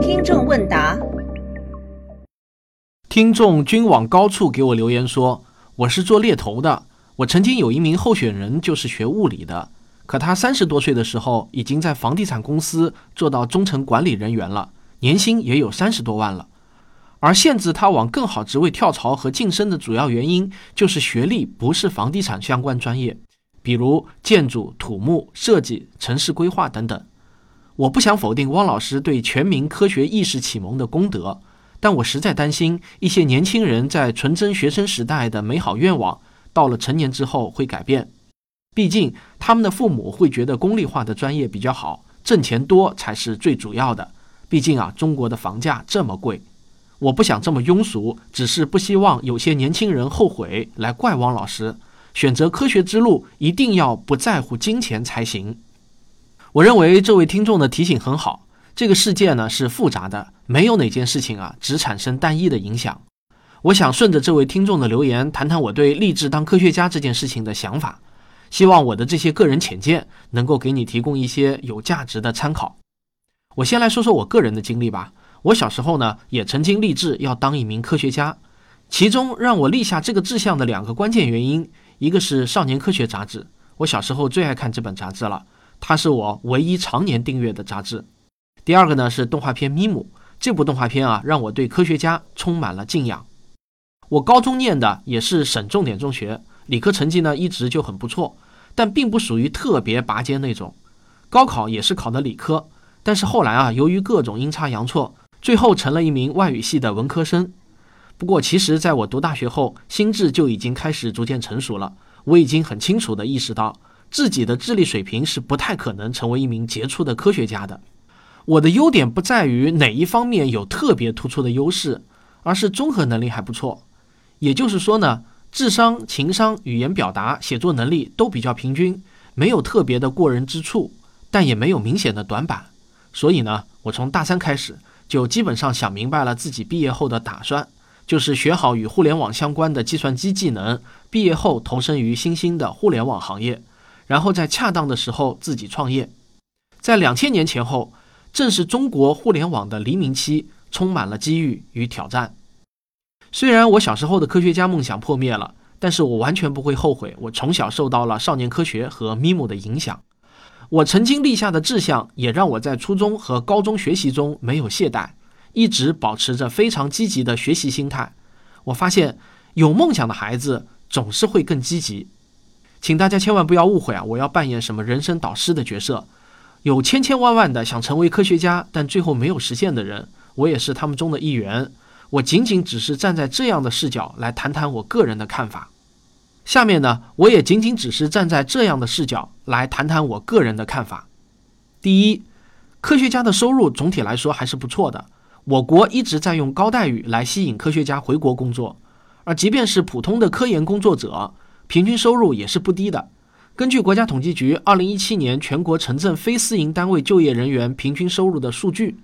听众问答：听众均往高处给我留言说，我是做猎头的，我曾经有一名候选人就是学物理的，可他三十多岁的时候已经在房地产公司做到中层管理人员了，年薪也有三十多万了。而限制他往更好职位跳槽和晋升的主要原因，就是学历不是房地产相关专业，比如建筑、土木、设计、城市规划等等。我不想否定汪老师对全民科学意识启蒙的功德，但我实在担心一些年轻人在纯真学生时代的美好愿望，到了成年之后会改变。毕竟他们的父母会觉得功利化的专业比较好，挣钱多才是最主要的。毕竟啊，中国的房价这么贵。我不想这么庸俗，只是不希望有些年轻人后悔来怪汪老师。选择科学之路，一定要不在乎金钱才行。我认为这位听众的提醒很好。这个世界呢是复杂的，没有哪件事情啊只产生单一的影响。我想顺着这位听众的留言，谈谈我对立志当科学家这件事情的想法。希望我的这些个人浅见能够给你提供一些有价值的参考。我先来说说我个人的经历吧。我小时候呢，也曾经立志要当一名科学家。其中让我立下这个志向的两个关键原因，一个是《少年科学》杂志，我小时候最爱看这本杂志了，它是我唯一常年订阅的杂志。第二个呢是动画片《咪姆》，这部动画片啊，让我对科学家充满了敬仰。我高中念的也是省重点中学，理科成绩呢一直就很不错，但并不属于特别拔尖那种。高考也是考的理科，但是后来啊，由于各种阴差阳错。最后成了一名外语系的文科生。不过，其实在我读大学后，心智就已经开始逐渐成熟了。我已经很清楚地意识到，自己的智力水平是不太可能成为一名杰出的科学家的。我的优点不在于哪一方面有特别突出的优势，而是综合能力还不错。也就是说呢，智商、情商、语言表达、写作能力都比较平均，没有特别的过人之处，但也没有明显的短板。所以呢，我从大三开始。就基本上想明白了自己毕业后的打算，就是学好与互联网相关的计算机技能，毕业后投身于新兴的互联网行业，然后在恰当的时候自己创业。在两千年前后，正是中国互联网的黎明期，充满了机遇与挑战。虽然我小时候的科学家梦想破灭了，但是我完全不会后悔，我从小受到了少年科学和咪姆的影响。我曾经立下的志向，也让我在初中和高中学习中没有懈怠，一直保持着非常积极的学习心态。我发现，有梦想的孩子总是会更积极。请大家千万不要误会啊！我要扮演什么人生导师的角色？有千千万万的想成为科学家，但最后没有实现的人，我也是他们中的一员。我仅仅只是站在这样的视角来谈谈我个人的看法。下面呢，我也仅仅只是站在这样的视角来谈谈我个人的看法。第一，科学家的收入总体来说还是不错的。我国一直在用高待遇来吸引科学家回国工作，而即便是普通的科研工作者，平均收入也是不低的。根据国家统计局二零一七年全国城镇非私营单位就业人员平均收入的数据，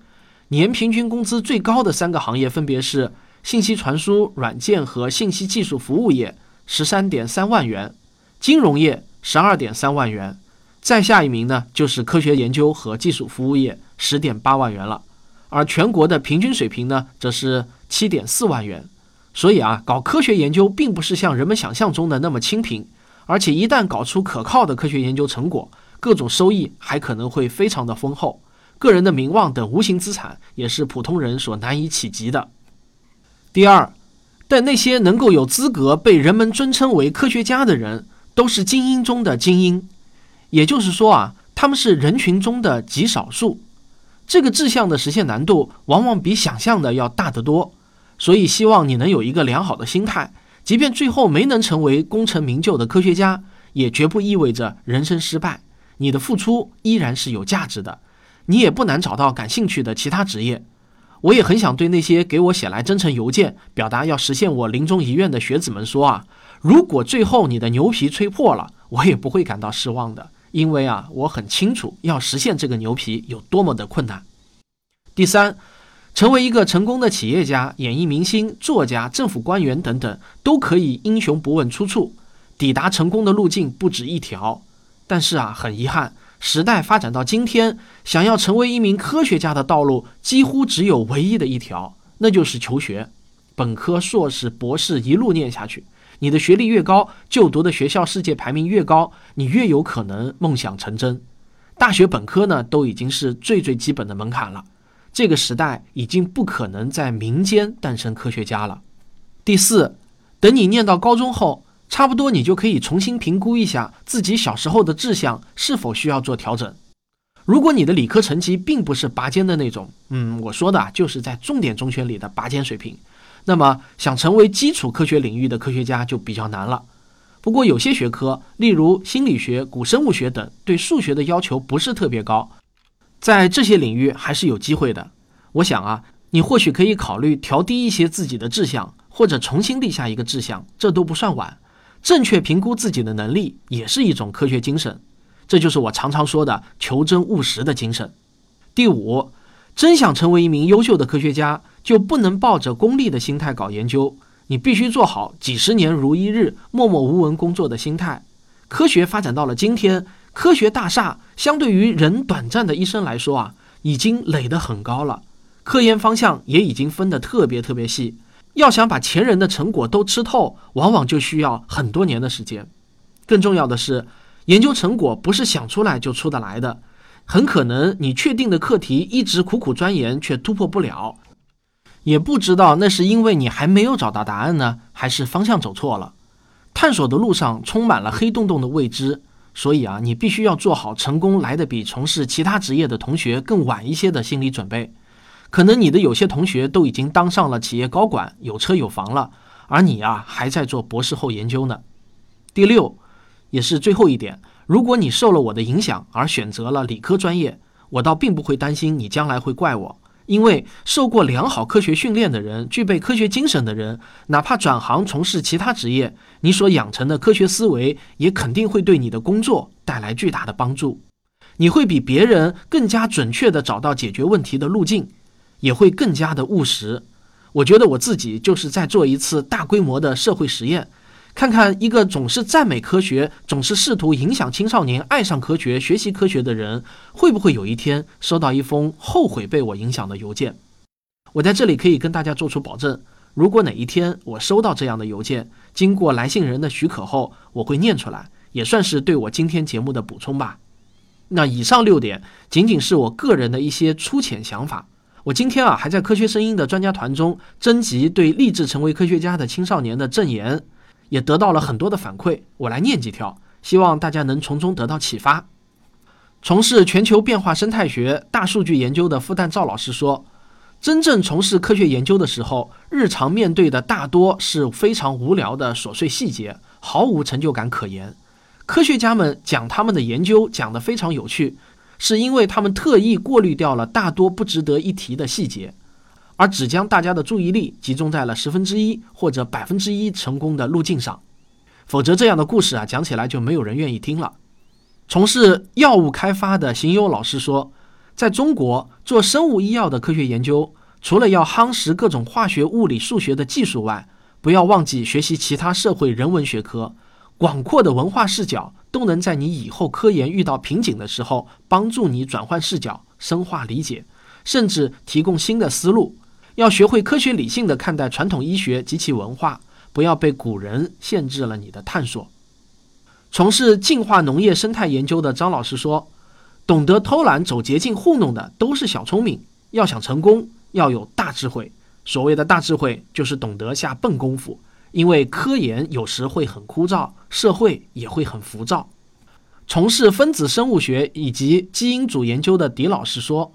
年平均工资最高的三个行业分别是信息传输、软件和信息技术服务业。十三点三万元，金融业十二点三万元，再下一名呢就是科学研究和技术服务业十点八万元了，而全国的平均水平呢则是七点四万元。所以啊，搞科学研究并不是像人们想象中的那么清贫，而且一旦搞出可靠的科学研究成果，各种收益还可能会非常的丰厚，个人的名望等无形资产也是普通人所难以企及的。第二。但那些能够有资格被人们尊称为科学家的人，都是精英中的精英，也就是说啊，他们是人群中的极少数。这个志向的实现难度往往比想象的要大得多。所以，希望你能有一个良好的心态，即便最后没能成为功成名就的科学家，也绝不意味着人生失败。你的付出依然是有价值的，你也不难找到感兴趣的其他职业。我也很想对那些给我写来真诚邮件，表达要实现我临终遗愿的学子们说啊，如果最后你的牛皮吹破了，我也不会感到失望的，因为啊，我很清楚要实现这个牛皮有多么的困难。第三，成为一个成功的企业家、演艺明星、作家、政府官员等等，都可以英雄不问出处，抵达成功的路径不止一条。但是啊，很遗憾，时代发展到今天，想要成为一名科学家的道路几乎只有唯一的一条，那就是求学，本科、硕士、博士一路念下去。你的学历越高，就读的学校世界排名越高，你越有可能梦想成真。大学本科呢，都已经是最最基本的门槛了。这个时代已经不可能在民间诞生科学家了。第四，等你念到高中后，差不多你就可以重新评估一下自己小时候的志向是否需要做调整。如果你的理科成绩并不是拔尖的那种，嗯，我说的就是在重点中学里的拔尖水平，那么想成为基础科学领域的科学家就比较难了。不过有些学科，例如心理学、古生物学等，对数学的要求不是特别高。在这些领域还是有机会的。我想啊，你或许可以考虑调低一些自己的志向，或者重新立下一个志向，这都不算晚。正确评估自己的能力也是一种科学精神，这就是我常常说的求真务实的精神。第五，真想成为一名优秀的科学家，就不能抱着功利的心态搞研究，你必须做好几十年如一日、默默无闻工作的心态。科学发展到了今天。科学大厦相对于人短暂的一生来说啊，已经垒得很高了，科研方向也已经分得特别特别细。要想把前人的成果都吃透，往往就需要很多年的时间。更重要的是，研究成果不是想出来就出得来的，很可能你确定的课题一直苦苦钻研却突破不了，也不知道那是因为你还没有找到答案呢，还是方向走错了。探索的路上充满了黑洞洞的未知。所以啊，你必须要做好成功来的比从事其他职业的同学更晚一些的心理准备。可能你的有些同学都已经当上了企业高管，有车有房了，而你啊还在做博士后研究呢。第六，也是最后一点，如果你受了我的影响而选择了理科专业，我倒并不会担心你将来会怪我。因为受过良好科学训练的人，具备科学精神的人，哪怕转行从事其他职业，你所养成的科学思维也肯定会对你的工作带来巨大的帮助。你会比别人更加准确地找到解决问题的路径，也会更加的务实。我觉得我自己就是在做一次大规模的社会实验。看看一个总是赞美科学、总是试图影响青少年爱上科学、学习科学的人，会不会有一天收到一封后悔被我影响的邮件？我在这里可以跟大家做出保证：如果哪一天我收到这样的邮件，经过来信人的许可后，我会念出来，也算是对我今天节目的补充吧。那以上六点仅仅是我个人的一些粗浅想法。我今天啊，还在科学声音的专家团中征集对立志成为科学家的青少年的证言。也得到了很多的反馈，我来念几条，希望大家能从中得到启发。从事全球变化生态学、大数据研究的复旦赵老师说：“真正从事科学研究的时候，日常面对的大多是非常无聊的琐碎细节，毫无成就感可言。科学家们讲他们的研究讲得非常有趣，是因为他们特意过滤掉了大多不值得一提的细节。”而只将大家的注意力集中在了十分之一或者百分之一成功的路径上，否则这样的故事啊讲起来就没有人愿意听了。从事药物开发的邢优老师说，在中国做生物医药的科学研究，除了要夯实各种化学、物理、数学的技术外，不要忘记学习其他社会人文学科，广阔的文化视角都能在你以后科研遇到瓶颈的时候，帮助你转换视角、深化理解，甚至提供新的思路。要学会科学理性的看待传统医学及其文化，不要被古人限制了你的探索。从事进化农业生态研究的张老师说：“懂得偷懒走捷径糊弄的都是小聪明，要想成功要有大智慧。所谓的大智慧，就是懂得下笨功夫。因为科研有时会很枯燥，社会也会很浮躁。”从事分子生物学以及基因组研究的狄老师说。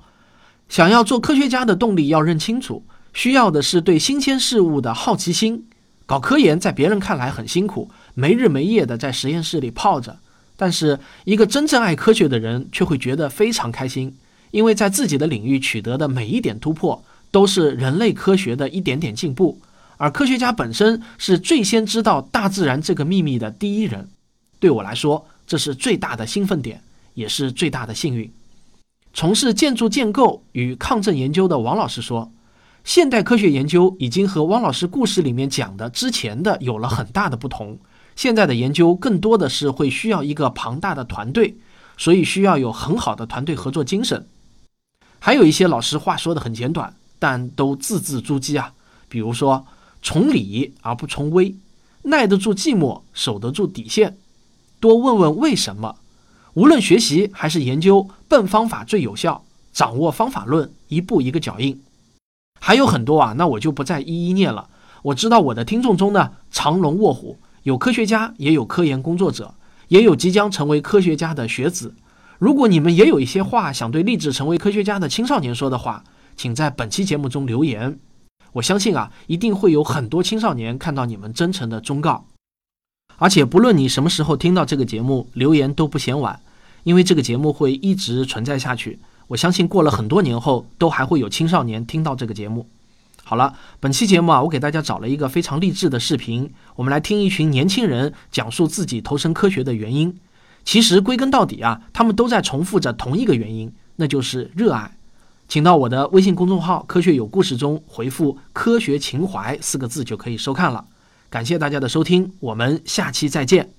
想要做科学家的动力要认清楚，需要的是对新鲜事物的好奇心。搞科研在别人看来很辛苦，没日没夜的在实验室里泡着，但是一个真正爱科学的人却会觉得非常开心，因为在自己的领域取得的每一点突破，都是人类科学的一点点进步。而科学家本身是最先知道大自然这个秘密的第一人。对我来说，这是最大的兴奋点，也是最大的幸运。从事建筑建构与抗震研究的王老师说：“现代科学研究已经和汪老师故事里面讲的之前的有了很大的不同。现在的研究更多的是会需要一个庞大的团队，所以需要有很好的团队合作精神。还有一些老师话说的很简短，但都字字珠玑啊。比如说，崇礼而不崇威，耐得住寂寞，守得住底线，多问问为什么。无论学习还是研究，笨方法最有效，掌握方法论，一步一个脚印。还有很多啊，那我就不再一一念了。我知道我的听众中呢，藏龙卧虎，有科学家，也有科研工作者，也有即将成为科学家的学子。如果你们也有一些话想对立志成为科学家的青少年说的话，请在本期节目中留言。我相信啊，一定会有很多青少年看到你们真诚的忠告。而且不论你什么时候听到这个节目，留言都不嫌晚，因为这个节目会一直存在下去。我相信过了很多年后，都还会有青少年听到这个节目。好了，本期节目啊，我给大家找了一个非常励志的视频，我们来听一群年轻人讲述自己投身科学的原因。其实归根到底啊，他们都在重复着同一个原因，那就是热爱。请到我的微信公众号“科学有故事”中回复“科学情怀”四个字就可以收看了。感谢大家的收听，我们下期再见。